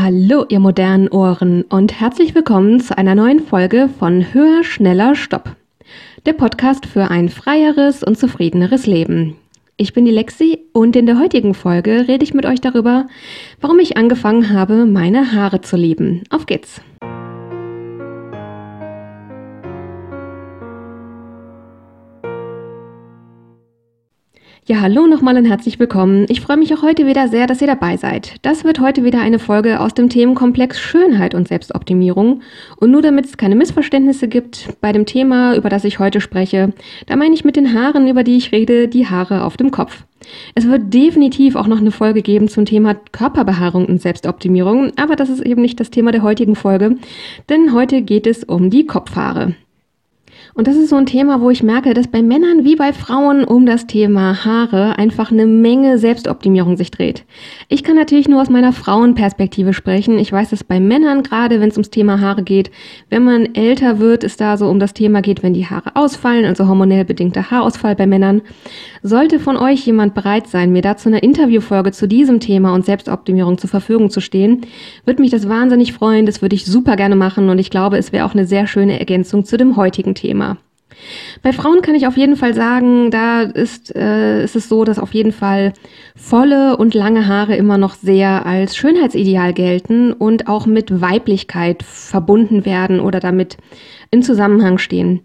Hallo, ihr modernen Ohren und herzlich willkommen zu einer neuen Folge von Höher, Schneller, Stopp. Der Podcast für ein freieres und zufriedeneres Leben. Ich bin die Lexi und in der heutigen Folge rede ich mit euch darüber, warum ich angefangen habe, meine Haare zu lieben. Auf geht's! Ja, hallo nochmal und herzlich willkommen. Ich freue mich auch heute wieder sehr, dass ihr dabei seid. Das wird heute wieder eine Folge aus dem Themenkomplex Schönheit und Selbstoptimierung. Und nur damit es keine Missverständnisse gibt bei dem Thema, über das ich heute spreche, da meine ich mit den Haaren, über die ich rede, die Haare auf dem Kopf. Es wird definitiv auch noch eine Folge geben zum Thema Körperbehaarung und Selbstoptimierung, aber das ist eben nicht das Thema der heutigen Folge, denn heute geht es um die Kopfhaare. Und das ist so ein Thema, wo ich merke, dass bei Männern wie bei Frauen um das Thema Haare einfach eine Menge Selbstoptimierung sich dreht. Ich kann natürlich nur aus meiner Frauenperspektive sprechen. Ich weiß, dass bei Männern, gerade wenn es ums Thema Haare geht, wenn man älter wird, es da so um das Thema geht, wenn die Haare ausfallen, also hormonell bedingter Haarausfall bei Männern. Sollte von euch jemand bereit sein, mir dazu eine Interviewfolge zu diesem Thema und Selbstoptimierung zur Verfügung zu stehen, würde mich das wahnsinnig freuen. Das würde ich super gerne machen und ich glaube, es wäre auch eine sehr schöne Ergänzung zu dem heutigen Thema. Bei Frauen kann ich auf jeden Fall sagen, da ist, äh, ist es so, dass auf jeden Fall volle und lange Haare immer noch sehr als Schönheitsideal gelten und auch mit Weiblichkeit verbunden werden oder damit in Zusammenhang stehen.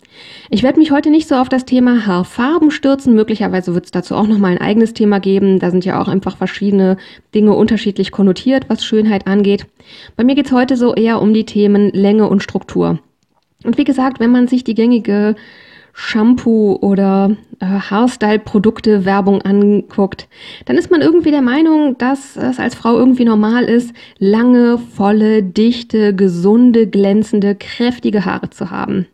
Ich werde mich heute nicht so auf das Thema Haarfarben stürzen. Möglicherweise wird es dazu auch nochmal ein eigenes Thema geben. Da sind ja auch einfach verschiedene Dinge unterschiedlich konnotiert, was Schönheit angeht. Bei mir geht es heute so eher um die Themen Länge und Struktur. Und wie gesagt, wenn man sich die gängige Shampoo oder äh, Haarstyle-Produkte Werbung anguckt, dann ist man irgendwie der Meinung, dass es als Frau irgendwie normal ist, lange, volle, dichte, gesunde, glänzende, kräftige Haare zu haben.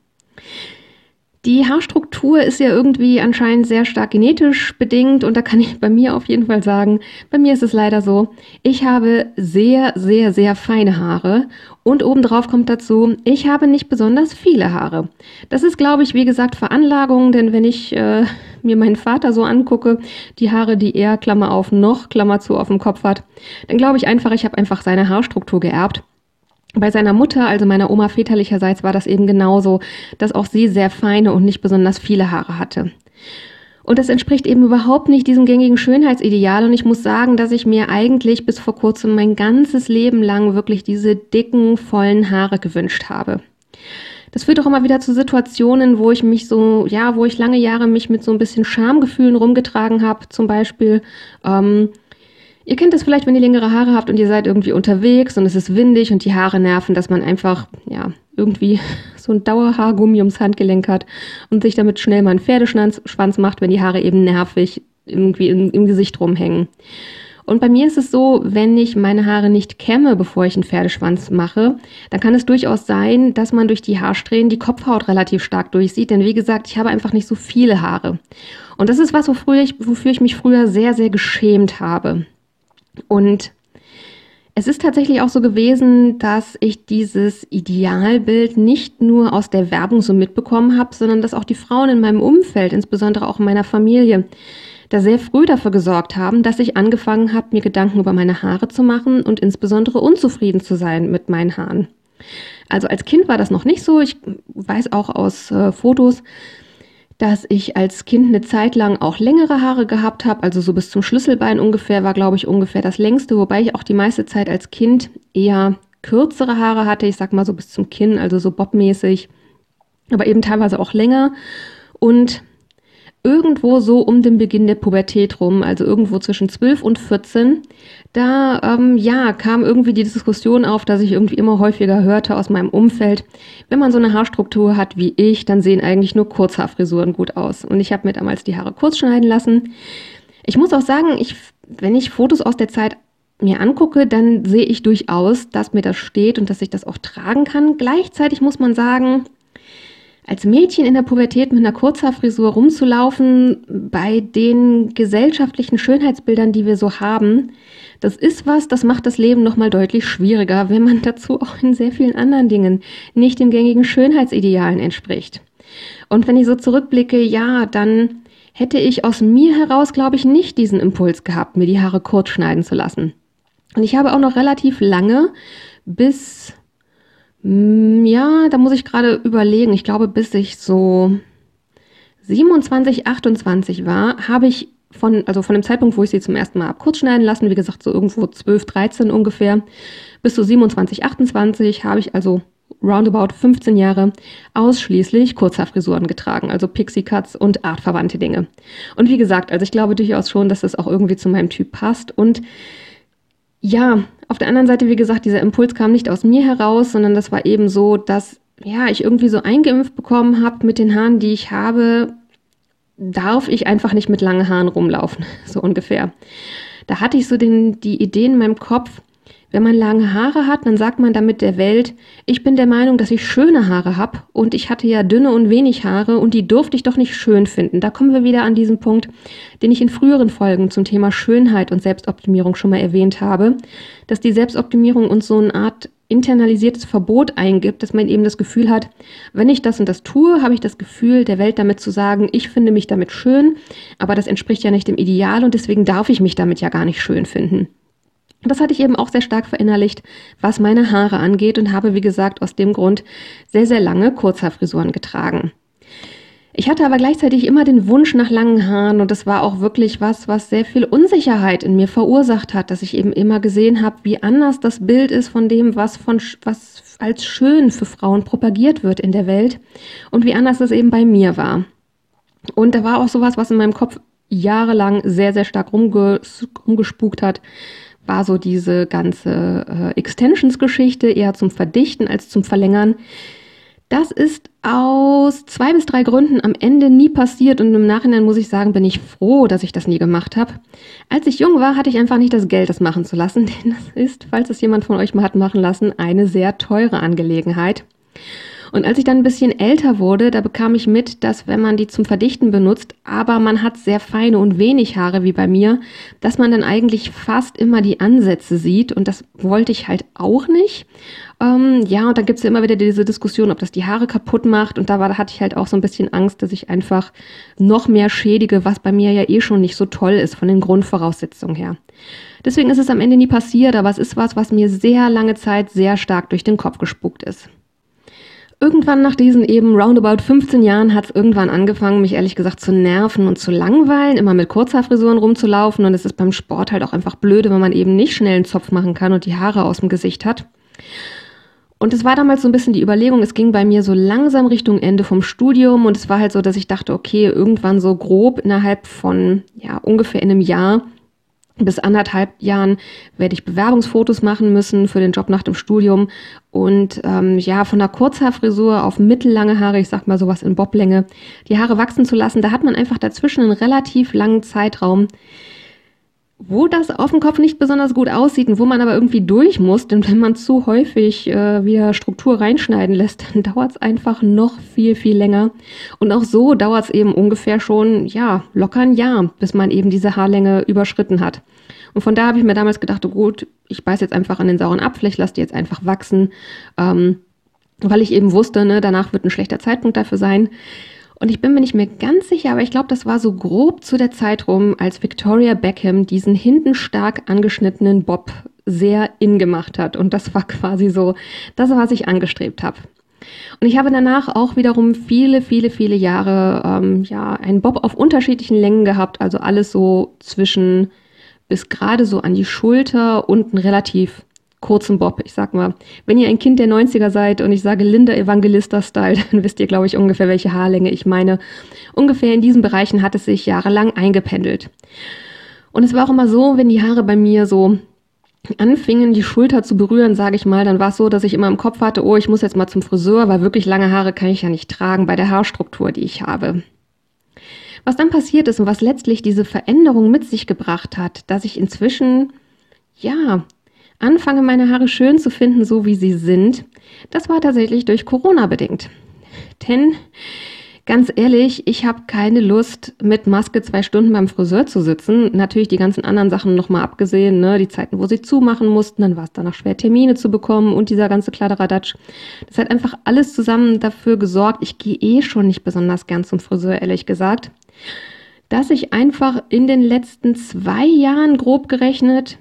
Die Haarstruktur ist ja irgendwie anscheinend sehr stark genetisch bedingt und da kann ich bei mir auf jeden Fall sagen, bei mir ist es leider so, ich habe sehr, sehr, sehr feine Haare und obendrauf kommt dazu, ich habe nicht besonders viele Haare. Das ist, glaube ich, wie gesagt, Veranlagung, denn wenn ich äh, mir meinen Vater so angucke, die Haare, die er, Klammer auf, noch, Klammer zu, auf dem Kopf hat, dann glaube ich einfach, ich habe einfach seine Haarstruktur geerbt. Bei seiner Mutter, also meiner Oma väterlicherseits, war das eben genauso, dass auch sie sehr feine und nicht besonders viele Haare hatte. Und das entspricht eben überhaupt nicht diesem gängigen Schönheitsideal. Und ich muss sagen, dass ich mir eigentlich bis vor kurzem mein ganzes Leben lang wirklich diese dicken, vollen Haare gewünscht habe. Das führt auch immer wieder zu Situationen, wo ich mich so, ja, wo ich lange Jahre mich mit so ein bisschen Schamgefühlen rumgetragen habe. Zum Beispiel, ähm, Ihr kennt das vielleicht, wenn ihr längere Haare habt und ihr seid irgendwie unterwegs und es ist windig und die Haare nerven, dass man einfach, ja, irgendwie so ein Dauerhaargummi ums Handgelenk hat und sich damit schnell mal einen Pferdeschwanz macht, wenn die Haare eben nervig irgendwie im, im Gesicht rumhängen. Und bei mir ist es so, wenn ich meine Haare nicht kämme, bevor ich einen Pferdeschwanz mache, dann kann es durchaus sein, dass man durch die Haarsträhnen die Kopfhaut relativ stark durchsieht. Denn wie gesagt, ich habe einfach nicht so viele Haare. Und das ist was, wofür ich, wofür ich mich früher sehr, sehr geschämt habe. Und es ist tatsächlich auch so gewesen, dass ich dieses Idealbild nicht nur aus der Werbung so mitbekommen habe, sondern dass auch die Frauen in meinem Umfeld, insbesondere auch in meiner Familie, da sehr früh dafür gesorgt haben, dass ich angefangen habe, mir Gedanken über meine Haare zu machen und insbesondere unzufrieden zu sein mit meinen Haaren. Also als Kind war das noch nicht so. Ich weiß auch aus äh, Fotos, dass ich als Kind eine Zeit lang auch längere Haare gehabt habe, also so bis zum Schlüsselbein ungefähr war, glaube ich, ungefähr das längste, wobei ich auch die meiste Zeit als Kind eher kürzere Haare hatte, ich sag mal so bis zum Kinn, also so bobmäßig, aber eben teilweise auch länger. Und irgendwo so um den Beginn der Pubertät rum, also irgendwo zwischen 12 und 14, da ähm, ja kam irgendwie die Diskussion auf, dass ich irgendwie immer häufiger hörte aus meinem Umfeld, wenn man so eine Haarstruktur hat wie ich, dann sehen eigentlich nur Kurzhaarfrisuren gut aus. Und ich habe mir damals die Haare kurz schneiden lassen. Ich muss auch sagen, ich, wenn ich Fotos aus der Zeit mir angucke, dann sehe ich durchaus, dass mir das steht und dass ich das auch tragen kann. Gleichzeitig muss man sagen, als Mädchen in der Pubertät mit einer Kurzhaarfrisur rumzulaufen, bei den gesellschaftlichen Schönheitsbildern, die wir so haben, das ist was, das macht das Leben nochmal deutlich schwieriger, wenn man dazu auch in sehr vielen anderen Dingen nicht den gängigen Schönheitsidealen entspricht. Und wenn ich so zurückblicke, ja, dann hätte ich aus mir heraus, glaube ich, nicht diesen Impuls gehabt, mir die Haare kurz schneiden zu lassen. Und ich habe auch noch relativ lange bis, ja, da muss ich gerade überlegen, ich glaube, bis ich so 27, 28 war, habe ich von, also von dem Zeitpunkt, wo ich sie zum ersten Mal ab kurz lassen, wie gesagt, so irgendwo 12, 13 ungefähr, bis zu 27, 28 habe ich also roundabout 15 Jahre ausschließlich Kurzhaarfrisuren getragen, also Pixie Cuts und artverwandte Dinge. Und wie gesagt, also ich glaube durchaus schon, dass das auch irgendwie zu meinem Typ passt und ja, auf der anderen Seite, wie gesagt, dieser Impuls kam nicht aus mir heraus, sondern das war eben so, dass ja, ich irgendwie so eingeimpft bekommen habe mit den Haaren, die ich habe, darf ich einfach nicht mit langen Haaren rumlaufen, so ungefähr. Da hatte ich so den, die Idee in meinem Kopf, wenn man lange Haare hat, dann sagt man damit der Welt, ich bin der Meinung, dass ich schöne Haare habe und ich hatte ja dünne und wenig Haare und die durfte ich doch nicht schön finden. Da kommen wir wieder an diesen Punkt, den ich in früheren Folgen zum Thema Schönheit und Selbstoptimierung schon mal erwähnt habe, dass die Selbstoptimierung uns so eine Art internalisiertes Verbot eingibt, dass man eben das Gefühl hat, wenn ich das und das tue, habe ich das Gefühl, der Welt damit zu sagen, ich finde mich damit schön, aber das entspricht ja nicht dem Ideal und deswegen darf ich mich damit ja gar nicht schön finden. Das hatte ich eben auch sehr stark verinnerlicht, was meine Haare angeht und habe, wie gesagt, aus dem Grund sehr, sehr lange Kurzhaarfrisuren getragen. Ich hatte aber gleichzeitig immer den Wunsch nach langen Haaren und das war auch wirklich was, was sehr viel Unsicherheit in mir verursacht hat, dass ich eben immer gesehen habe, wie anders das Bild ist von dem, was von was als schön für Frauen propagiert wird in der Welt und wie anders es eben bei mir war. Und da war auch sowas, was in meinem Kopf jahrelang sehr, sehr stark rumges rumgespukt hat, war so diese ganze äh, Extensions-Geschichte eher zum Verdichten als zum Verlängern. Das ist aus zwei bis drei Gründen am Ende nie passiert und im Nachhinein muss ich sagen, bin ich froh, dass ich das nie gemacht habe. Als ich jung war, hatte ich einfach nicht das Geld, das machen zu lassen, denn das ist, falls es jemand von euch mal hat machen lassen, eine sehr teure Angelegenheit. Und als ich dann ein bisschen älter wurde, da bekam ich mit, dass wenn man die zum Verdichten benutzt, aber man hat sehr feine und wenig Haare wie bei mir, dass man dann eigentlich fast immer die Ansätze sieht und das wollte ich halt auch nicht. Ähm, ja, und dann gibt es ja immer wieder diese Diskussion, ob das die Haare kaputt macht und da war, da hatte ich halt auch so ein bisschen Angst, dass ich einfach noch mehr schädige, was bei mir ja eh schon nicht so toll ist von den Grundvoraussetzungen her. Deswegen ist es am Ende nie passiert, aber es ist was, was mir sehr lange Zeit sehr stark durch den Kopf gespuckt ist. Irgendwann nach diesen eben roundabout 15 Jahren hat es irgendwann angefangen, mich ehrlich gesagt zu nerven und zu langweilen, immer mit Kurzhaarfrisuren rumzulaufen. Und es ist beim Sport halt auch einfach blöde, wenn man eben nicht schnell einen Zopf machen kann und die Haare aus dem Gesicht hat. Und es war damals so ein bisschen die Überlegung, es ging bei mir so langsam Richtung Ende vom Studium und es war halt so, dass ich dachte, okay, irgendwann so grob innerhalb von ja ungefähr in einem Jahr bis anderthalb Jahren werde ich Bewerbungsfotos machen müssen für den Job nach dem Studium. Und ähm, ja, von einer Kurzhaarfrisur auf mittellange Haare, ich sag mal sowas in Boblänge, die Haare wachsen zu lassen, da hat man einfach dazwischen einen relativ langen Zeitraum, wo das auf dem Kopf nicht besonders gut aussieht und wo man aber irgendwie durch muss, denn wenn man zu häufig äh, wieder Struktur reinschneiden lässt, dann dauert es einfach noch viel, viel länger. Und auch so dauert es eben ungefähr schon, ja, locker ein Jahr, bis man eben diese Haarlänge überschritten hat. Und von da habe ich mir damals gedacht, oh gut, ich beiß jetzt einfach an den sauren Apfel, ich lasse die jetzt einfach wachsen, ähm, weil ich eben wusste, ne, danach wird ein schlechter Zeitpunkt dafür sein. Und ich bin mir nicht mehr ganz sicher, aber ich glaube, das war so grob zu der Zeit rum, als Victoria Beckham diesen hinten stark angeschnittenen Bob sehr in gemacht hat. Und das war quasi so das, was ich angestrebt habe. Und ich habe danach auch wiederum viele, viele, viele Jahre ähm, ja einen Bob auf unterschiedlichen Längen gehabt, also alles so zwischen bis gerade so an die Schulter und ein relativ kurzen Bob. Ich sag mal, wenn ihr ein Kind der 90er seid und ich sage Linda Evangelista-Style, dann wisst ihr, glaube ich, ungefähr, welche Haarlänge ich meine. Ungefähr in diesen Bereichen hat es sich jahrelang eingependelt. Und es war auch immer so, wenn die Haare bei mir so anfingen, die Schulter zu berühren, sage ich mal, dann war es so, dass ich immer im Kopf hatte, oh, ich muss jetzt mal zum Friseur, weil wirklich lange Haare kann ich ja nicht tragen bei der Haarstruktur, die ich habe. Was dann passiert ist und was letztlich diese Veränderung mit sich gebracht hat, dass ich inzwischen, ja, anfange, meine Haare schön zu finden, so wie sie sind, das war tatsächlich durch Corona bedingt. Denn ganz ehrlich, ich habe keine Lust, mit Maske zwei Stunden beim Friseur zu sitzen. Natürlich die ganzen anderen Sachen nochmal abgesehen, ne? die Zeiten, wo sie zumachen mussten, dann war es danach schwer, Termine zu bekommen und dieser ganze Kladderadatsch. Das hat einfach alles zusammen dafür gesorgt. Ich gehe eh schon nicht besonders gern zum Friseur, ehrlich gesagt. Dass ich einfach in den letzten zwei Jahren grob gerechnet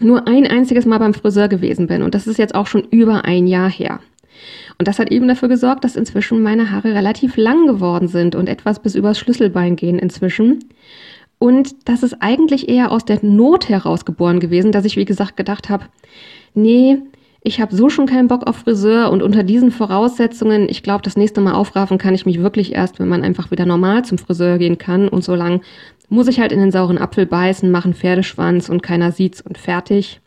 nur ein einziges Mal beim Friseur gewesen bin und das ist jetzt auch schon über ein Jahr her. Und das hat eben dafür gesorgt, dass inzwischen meine Haare relativ lang geworden sind und etwas bis übers Schlüsselbein gehen inzwischen. Und das ist eigentlich eher aus der Not heraus geboren gewesen, dass ich, wie gesagt, gedacht habe, nee, ich habe so schon keinen Bock auf Friseur und unter diesen Voraussetzungen, ich glaube, das nächste Mal aufraffen kann ich mich wirklich erst, wenn man einfach wieder normal zum Friseur gehen kann und so lang muss ich halt in den sauren Apfel beißen, machen Pferdeschwanz und keiner sieht's und fertig.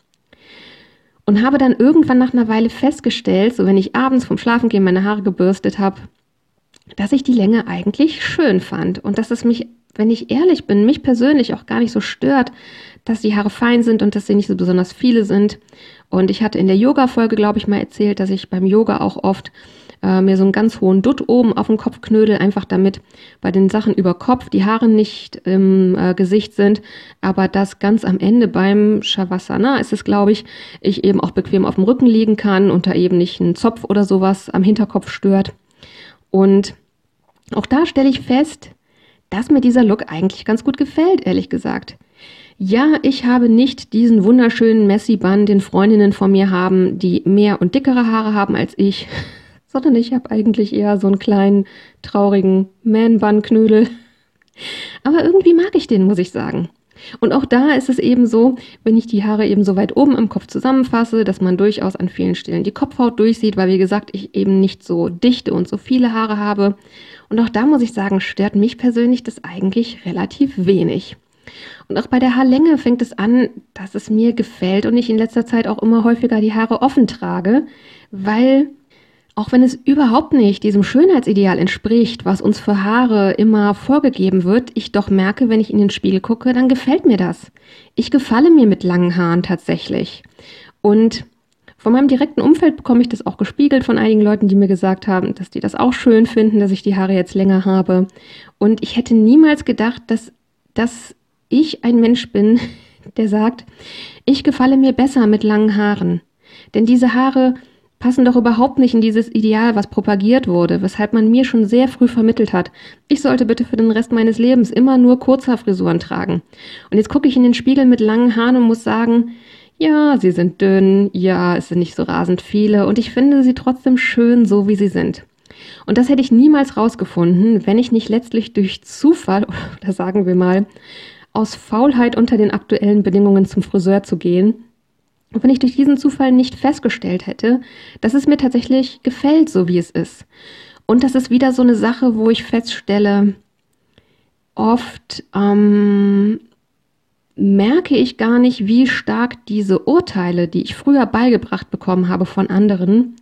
Und habe dann irgendwann nach einer Weile festgestellt, so wenn ich abends vom Schlafengehen meine Haare gebürstet habe, dass ich die Länge eigentlich schön fand und dass es mich, wenn ich ehrlich bin, mich persönlich auch gar nicht so stört, dass die Haare fein sind und dass sie nicht so besonders viele sind. Und ich hatte in der Yoga-Folge, glaube ich, mal erzählt, dass ich beim Yoga auch oft äh, mir so einen ganz hohen Dutt oben auf den Kopf knödel, einfach damit bei den Sachen über Kopf die Haare nicht im äh, Gesicht sind, aber dass ganz am Ende beim Shavasana ist es, glaube ich, ich eben auch bequem auf dem Rücken liegen kann und da eben nicht ein Zopf oder sowas am Hinterkopf stört. Und auch da stelle ich fest, dass mir dieser Look eigentlich ganz gut gefällt, ehrlich gesagt. Ja, ich habe nicht diesen wunderschönen Messi-Bann, den Freundinnen von mir haben, die mehr und dickere Haare haben als ich, sondern ich habe eigentlich eher so einen kleinen, traurigen Man-Bun-Knödel. Aber irgendwie mag ich den, muss ich sagen. Und auch da ist es eben so, wenn ich die Haare eben so weit oben am Kopf zusammenfasse, dass man durchaus an vielen Stellen die Kopfhaut durchsieht, weil wie gesagt, ich eben nicht so dichte und so viele Haare habe. Und auch da muss ich sagen, stört mich persönlich das eigentlich relativ wenig. Und auch bei der Haarlänge fängt es an, dass es mir gefällt und ich in letzter Zeit auch immer häufiger die Haare offen trage, weil auch wenn es überhaupt nicht diesem Schönheitsideal entspricht, was uns für Haare immer vorgegeben wird, ich doch merke, wenn ich in den Spiegel gucke, dann gefällt mir das. Ich gefalle mir mit langen Haaren tatsächlich. Und von meinem direkten Umfeld bekomme ich das auch gespiegelt von einigen Leuten, die mir gesagt haben, dass die das auch schön finden, dass ich die Haare jetzt länger habe. Und ich hätte niemals gedacht, dass das ich ein Mensch bin, der sagt, ich gefalle mir besser mit langen Haaren. Denn diese Haare passen doch überhaupt nicht in dieses Ideal, was propagiert wurde, weshalb man mir schon sehr früh vermittelt hat, ich sollte bitte für den Rest meines Lebens immer nur Kurzhaarfrisuren tragen. Und jetzt gucke ich in den Spiegel mit langen Haaren und muss sagen, ja, sie sind dünn, ja, es sind nicht so rasend viele und ich finde sie trotzdem schön, so wie sie sind. Und das hätte ich niemals rausgefunden, wenn ich nicht letztlich durch Zufall, oder sagen wir mal, aus Faulheit unter den aktuellen Bedingungen zum Friseur zu gehen. Und wenn ich durch diesen Zufall nicht festgestellt hätte, dass es mir tatsächlich gefällt, so wie es ist. Und das ist wieder so eine Sache, wo ich feststelle, oft ähm, merke ich gar nicht, wie stark diese Urteile, die ich früher beigebracht bekommen habe von anderen,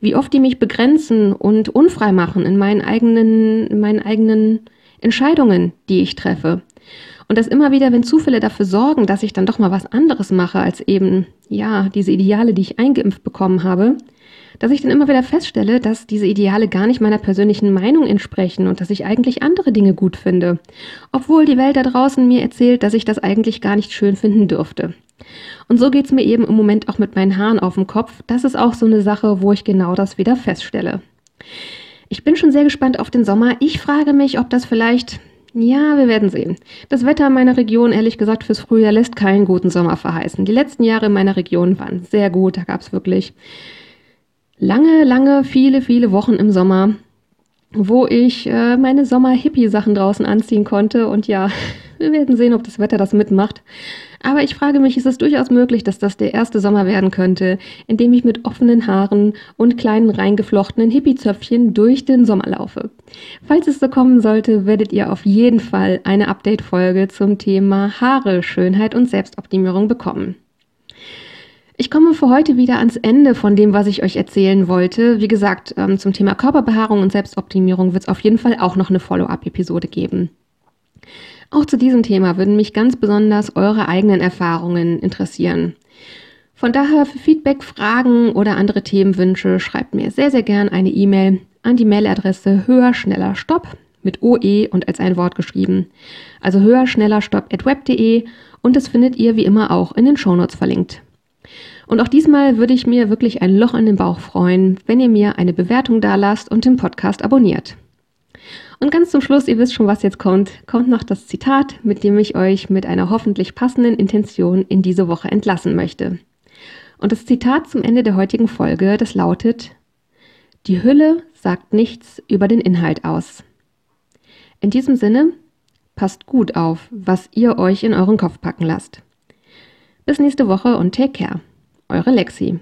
wie oft die mich begrenzen und unfrei machen in meinen eigenen, in meinen eigenen Entscheidungen, die ich treffe. Und dass immer wieder, wenn Zufälle dafür sorgen, dass ich dann doch mal was anderes mache als eben, ja, diese Ideale, die ich eingeimpft bekommen habe, dass ich dann immer wieder feststelle, dass diese Ideale gar nicht meiner persönlichen Meinung entsprechen und dass ich eigentlich andere Dinge gut finde. Obwohl die Welt da draußen mir erzählt, dass ich das eigentlich gar nicht schön finden dürfte. Und so geht es mir eben im Moment auch mit meinen Haaren auf dem Kopf. Das ist auch so eine Sache, wo ich genau das wieder feststelle. Ich bin schon sehr gespannt auf den Sommer. Ich frage mich, ob das vielleicht ja, wir werden sehen. Das Wetter in meiner Region, ehrlich gesagt, fürs Frühjahr lässt keinen guten Sommer verheißen. Die letzten Jahre in meiner Region waren sehr gut. Da gab es wirklich lange, lange, viele, viele Wochen im Sommer, wo ich äh, meine Sommer-Hippie-Sachen draußen anziehen konnte. Und ja, wir werden sehen, ob das Wetter das mitmacht. Aber ich frage mich, ist es durchaus möglich, dass das der erste Sommer werden könnte, in dem ich mit offenen Haaren und kleinen reingeflochtenen Hippie-Zöpfchen durch den Sommer laufe. Falls es so kommen sollte, werdet ihr auf jeden Fall eine Update-Folge zum Thema Haare, Schönheit und Selbstoptimierung bekommen. Ich komme für heute wieder ans Ende von dem, was ich euch erzählen wollte. Wie gesagt, ähm, zum Thema Körperbehaarung und Selbstoptimierung wird es auf jeden Fall auch noch eine Follow-up-Episode geben. Auch zu diesem Thema würden mich ganz besonders eure eigenen Erfahrungen interessieren. Von daher für Feedback, Fragen oder andere Themenwünsche schreibt mir sehr, sehr gern eine E-Mail an die Mailadresse höher, schneller, stopp mit OE und als ein Wort geschrieben. Also höher, schneller, stopp at web.de und das findet ihr wie immer auch in den Shownotes verlinkt. Und auch diesmal würde ich mir wirklich ein Loch in den Bauch freuen, wenn ihr mir eine Bewertung dalasst und den Podcast abonniert. Und ganz zum Schluss, ihr wisst schon, was jetzt kommt, kommt noch das Zitat, mit dem ich euch mit einer hoffentlich passenden Intention in diese Woche entlassen möchte. Und das Zitat zum Ende der heutigen Folge, das lautet, die Hülle sagt nichts über den Inhalt aus. In diesem Sinne, passt gut auf, was ihr euch in euren Kopf packen lasst. Bis nächste Woche und take care. Eure Lexi.